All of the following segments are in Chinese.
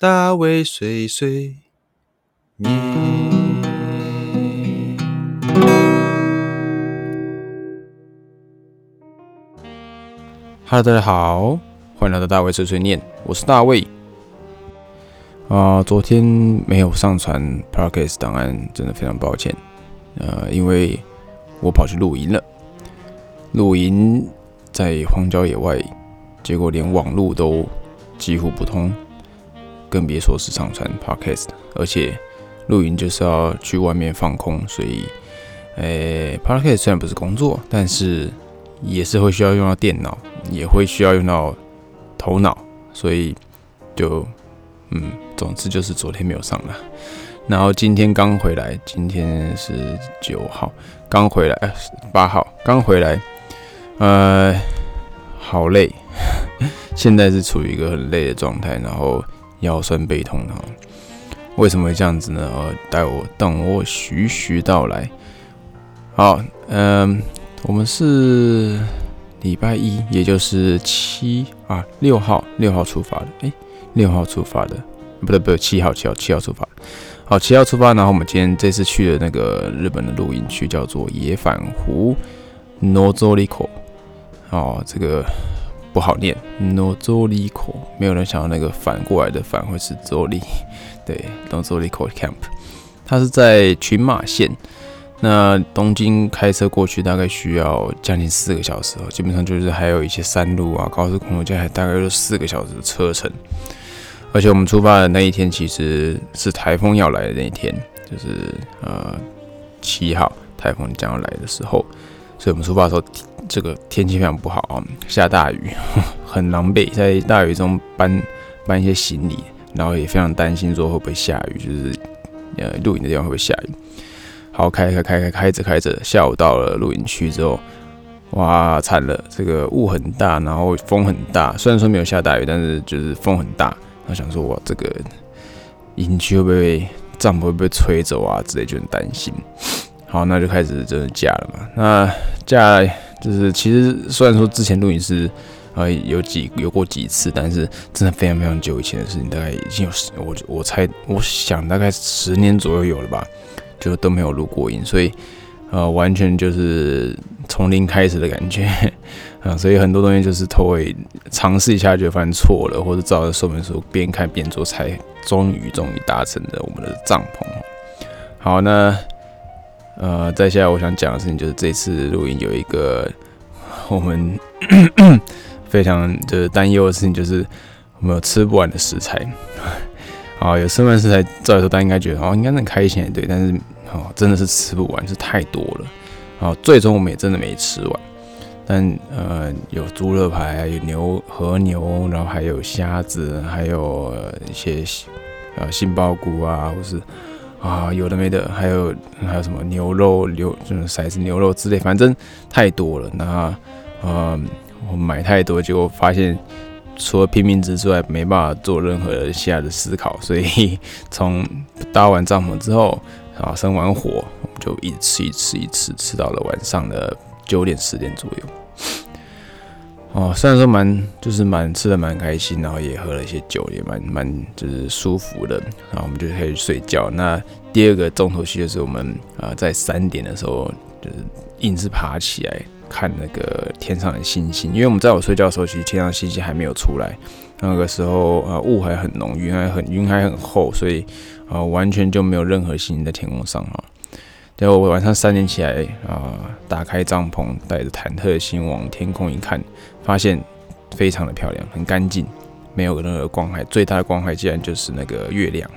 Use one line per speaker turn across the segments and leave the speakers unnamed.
大卫碎碎念。Hello，大家好，欢迎来到大卫碎碎念，我是大卫。啊，昨天没有上传 Podcast 档案，真的非常抱歉。呃，因为我跑去露营了，露营在荒郊野外，结果连网络都几乎不通，更别说是上传 Podcast。而且露营就是要去外面放空，所以，呃，Podcast 虽然不是工作，但是也是会需要用到电脑，也会需要用到头脑，所以就，嗯，总之就是昨天没有上了。然后今天刚回来，今天是九号，刚回来，八号刚回来，呃，好累，现在是处于一个很累的状态，然后腰酸背痛哈。为什么会这样子呢？呃，待我等我徐徐道来。好，嗯，我们是礼拜一，也就是七啊六号六号出发的，诶，六号出发的，不对不对，七号七号七号出发。好，七号出发，然后我们今天这次去的那个日本的露营区叫做野反湖 （Nozoriko）。哦，这个不好念，Nozoriko，没有人想到那个反过来的反会是 Zori，对，Nozoriko Camp。它是在群马县，那东京开车过去大概需要将近四个小时哦，基本上就是还有一些山路啊、高速公路，加起来大概有四个小时的车程。而且我们出发的那一天其实是台风要来的那一天，就是呃七号台风将要来的时候，所以我们出发的时候，这个天气非常不好啊，下大雨，很狼狈，在大雨中搬搬一些行李，然后也非常担心说会不会下雨，就是呃露营的地方会不会下雨。好，开开开开开着开着，下午到了露营区之后，哇惨了，这个雾很大，然后风很大，虽然说没有下大雨，但是就是风很大。他想说：“我这个营区会不会帐篷会被吹走啊？之类就很担心。”好，那就开始真的架了嘛。那架就是其实虽然说之前录影是呃有几有过几次，但是真的非常非常久以前的事情，大概已经有十我我猜我想大概十年左右有了吧，就都没有录过音，所以呃完全就是从零开始的感觉。啊，所以很多东西就是头尾尝试一下就发现错了，或者照着说明书边看边做，才终于终于达成了我们的帐篷。好，那呃，再下来我想讲的事情就是这次录音有一个 我们 非常就是担忧的事情，就是我们有吃不完的食材。啊，有吃不完食材，照理说大家应该觉得哦，应该很开心对，但是哦，真的是吃不完，是太多了。啊，最终我们也真的没吃完。但呃，有猪肋排，有牛和牛，然后还有虾子，还有一些呃杏鲍菇啊，或是啊有的没的，还有还有什么牛肉、牛就是骰子牛肉之类，反正太多了。那呃，我买太多，结果发现除了拼命吃之外，没办法做任何下的思考，所以从搭完帐篷之后，然后生完火，我们就一直吃，一吃，一吃，吃到了晚上的九点十点左右。哦，虽然说蛮就是蛮吃的蛮开心，然后也喝了一些酒，也蛮蛮就是舒服的，然后我们就可以睡觉。那第二个重头戏就是我们啊在三点的时候就是硬是爬起来看那个天上的星星，因为我们在我睡觉的时候，其实天上星星还没有出来，那个时候啊雾还很浓，云还很云还很厚，所以啊完全就没有任何星星在天空上啊。结果我晚上三点起来啊，打开帐篷，带着忐忑的心往天空一看，发现非常的漂亮，很干净，没有任何光害。最大的光害竟然就是那个月亮，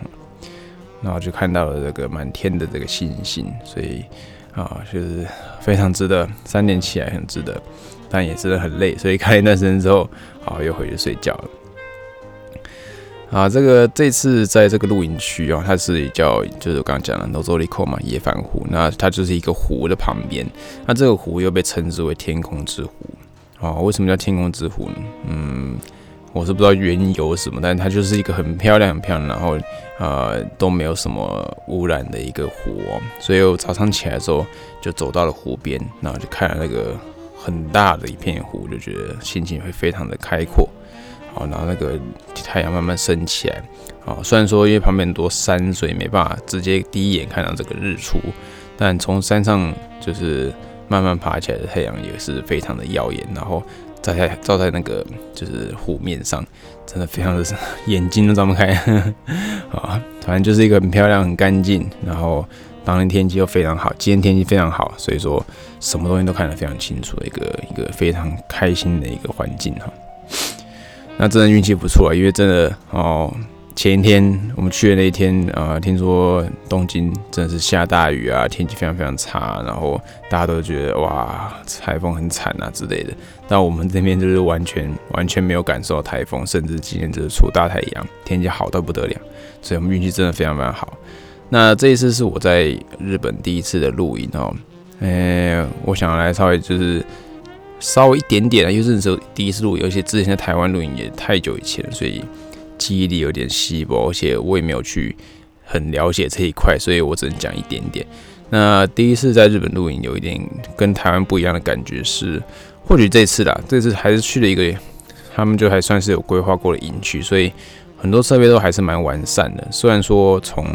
然后就看到了这个满天的这个星星，所以啊，就是非常值得。三点起来很值得，但也真的很累，所以开一段时间之后，啊，又回去睡觉了。啊，这个这次在这个露营区哦，它是叫就是我刚刚讲的 Nozoriko 嘛，野反湖。那它就是一个湖的旁边，那这个湖又被称之为天空之湖。啊，为什么叫天空之湖呢？嗯，我是不知道缘由什么，但它就是一个很漂亮、很漂亮，然后呃都没有什么污染的一个湖哦。所以我早上起来之后就走到了湖边，然后就看了那个很大的一片湖，就觉得心情会非常的开阔。好，然后那个太阳慢慢升起来，啊，虽然说因为旁边很多山，所以没办法直接第一眼看到这个日出，但从山上就是慢慢爬起来的太阳也是非常的耀眼，然后照在照在那个就是湖面上，真的非常的 眼睛都张不开，啊，反正就是一个很漂亮、很干净，然后当天天气又非常好，今天天气非常好，所以说什么东西都看得非常清楚的一个一个非常开心的一个环境哈。那真的运气不错啊，因为真的哦，前一天我们去的那一天，呃，听说东京真的是下大雨啊，天气非常非常差，然后大家都觉得哇，台风很惨啊之类的。但我们这边就是完全完全没有感受到台风，甚至今天就是出大太阳，天气好到不得了，所以我们运气真的非常非常好。那这一次是我在日本第一次的露营哦，呃，我想来稍微就是。稍微一点点啊，因为那时候第一次录，而且之前在台湾录影也太久以前，所以记忆力有点稀薄，而且我也没有去很了解这一块，所以我只能讲一点点。那第一次在日本录影，有一点跟台湾不一样的感觉是，或许这次啦，这次还是去了一个，他们就还算是有规划过的营区，所以很多设备都还是蛮完善的。虽然说从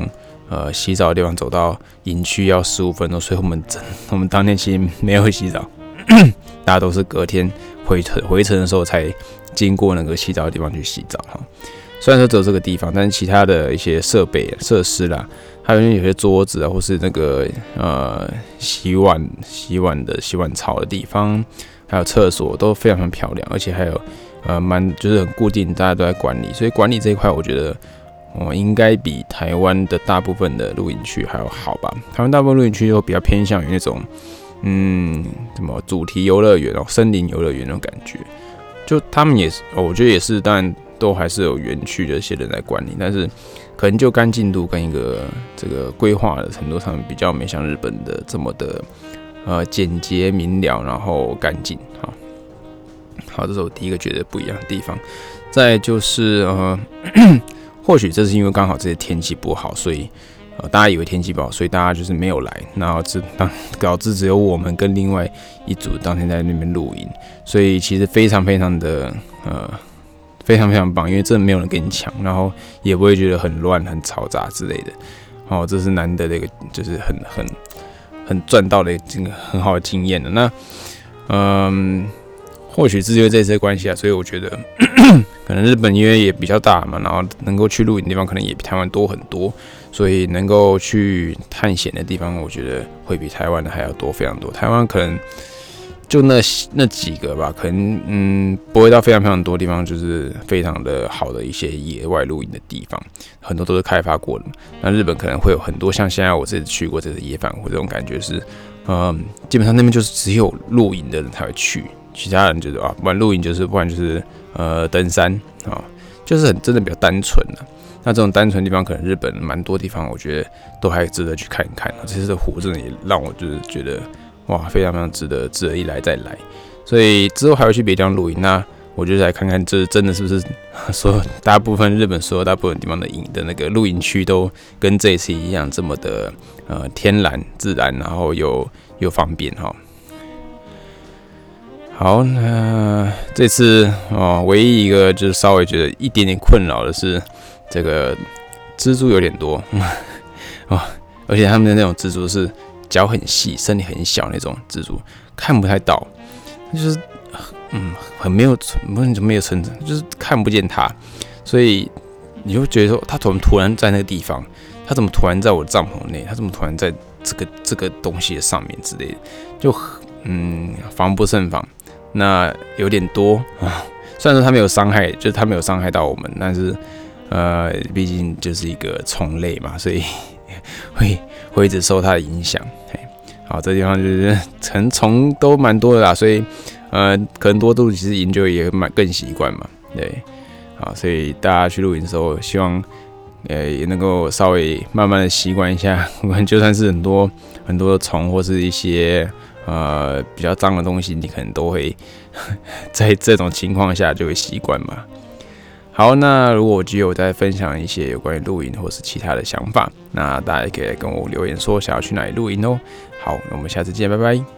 呃洗澡的地方走到营区要十五分钟，所以我们真我们当天其实没有洗澡。大家都是隔天回程回程的时候才经过那个洗澡的地方去洗澡哈。虽然说只有这个地方，但是其他的一些设备设施啦，还有有些桌子啊，或是那个呃洗碗洗碗的洗碗槽的地方，还有厕所都非常非常漂亮，而且还有呃蛮就是很固定，大家都在管理，所以管理这一块我觉得哦应该比台湾的大部分的露营区还要好吧。台湾大部分露营区都比较偏向于那种。嗯，什么主题游乐园哦，森林游乐园那种感觉，就他们也是，我觉得也是，当然都还是有园区的一些人在管理，但是可能就干净度跟一个这个规划的程度上比较没像日本的这么的呃简洁明了，然后干净。好，好，这是我第一个觉得不一样的地方。再就是呃，或许这是因为刚好这些天气不好，所以。呃，大家以为天气不好，所以大家就是没有来，然后只当导致只有我们跟另外一组当天在那边露营，所以其实非常非常的呃非常非常棒，因为真的没有人跟你抢，然后也不会觉得很乱、很嘈杂之类的。哦，这是难得的一个，就是很很很赚到的这个很好的经验的。那嗯，或许是因为这些关系啊，所以我觉得 可能日本因为也比较大嘛，然后能够去露营的地方可能也比台湾多很多。所以能够去探险的地方，我觉得会比台湾的还要多非常多。台湾可能就那那几个吧，可能嗯不会到非常非常多地方，就是非常的好的一些野外露营的地方，很多都是开发过的。那日本可能会有很多像现在我这次去过这个野反湖这种感觉是，嗯，基本上那边就是只有露营的人才会去，其他人就是啊，不然露营就是不然就是呃登山啊，就是很真的比较单纯的。那这种单纯地方，可能日本蛮多地方，我觉得都还值得去看一看。这次的湖真的也让我就是觉得，哇，非常非常值得，值得一来再来。所以之后还会去别地方露营，那我就来看看，这真的是不是说大部分日本所有大部分地方的营的那个露营区都跟这一次一样，这么的呃天然自然，然后又又方便哈。好，那这次哦，唯一一个就是稍微觉得一点点困扰的是。这个蜘蛛有点多 哦，而且他们的那种蜘蛛是脚很细、身体很小那种蜘蛛，看不太到，就是嗯，很没有没有没有存在，就是看不见它，所以你就觉得说，它怎么突然在那个地方？它怎么突然在我帐篷内？它怎么突然在这个这个东西的上面之类的？就嗯，防不胜防。那有点多啊，虽然说它没有伤害，就是它没有伤害到我们，但是。呃，毕竟就是一个虫类嘛，所以 会会一直受它的影响。好，这地方就是成虫都蛮多的啦，所以呃，可能多度其实研究也蛮更习惯嘛。对，好，所以大家去露营的时候，希望呃也能够稍微慢慢的习惯一下。我们就算是很多很多的虫或是一些呃比较脏的东西，你可能都会 在这种情况下就会习惯嘛。好，那如果我有再分享一些有关于露营或是其他的想法，那大家可以跟我留言说想要去哪里露营哦。好，那我们下次见，拜拜。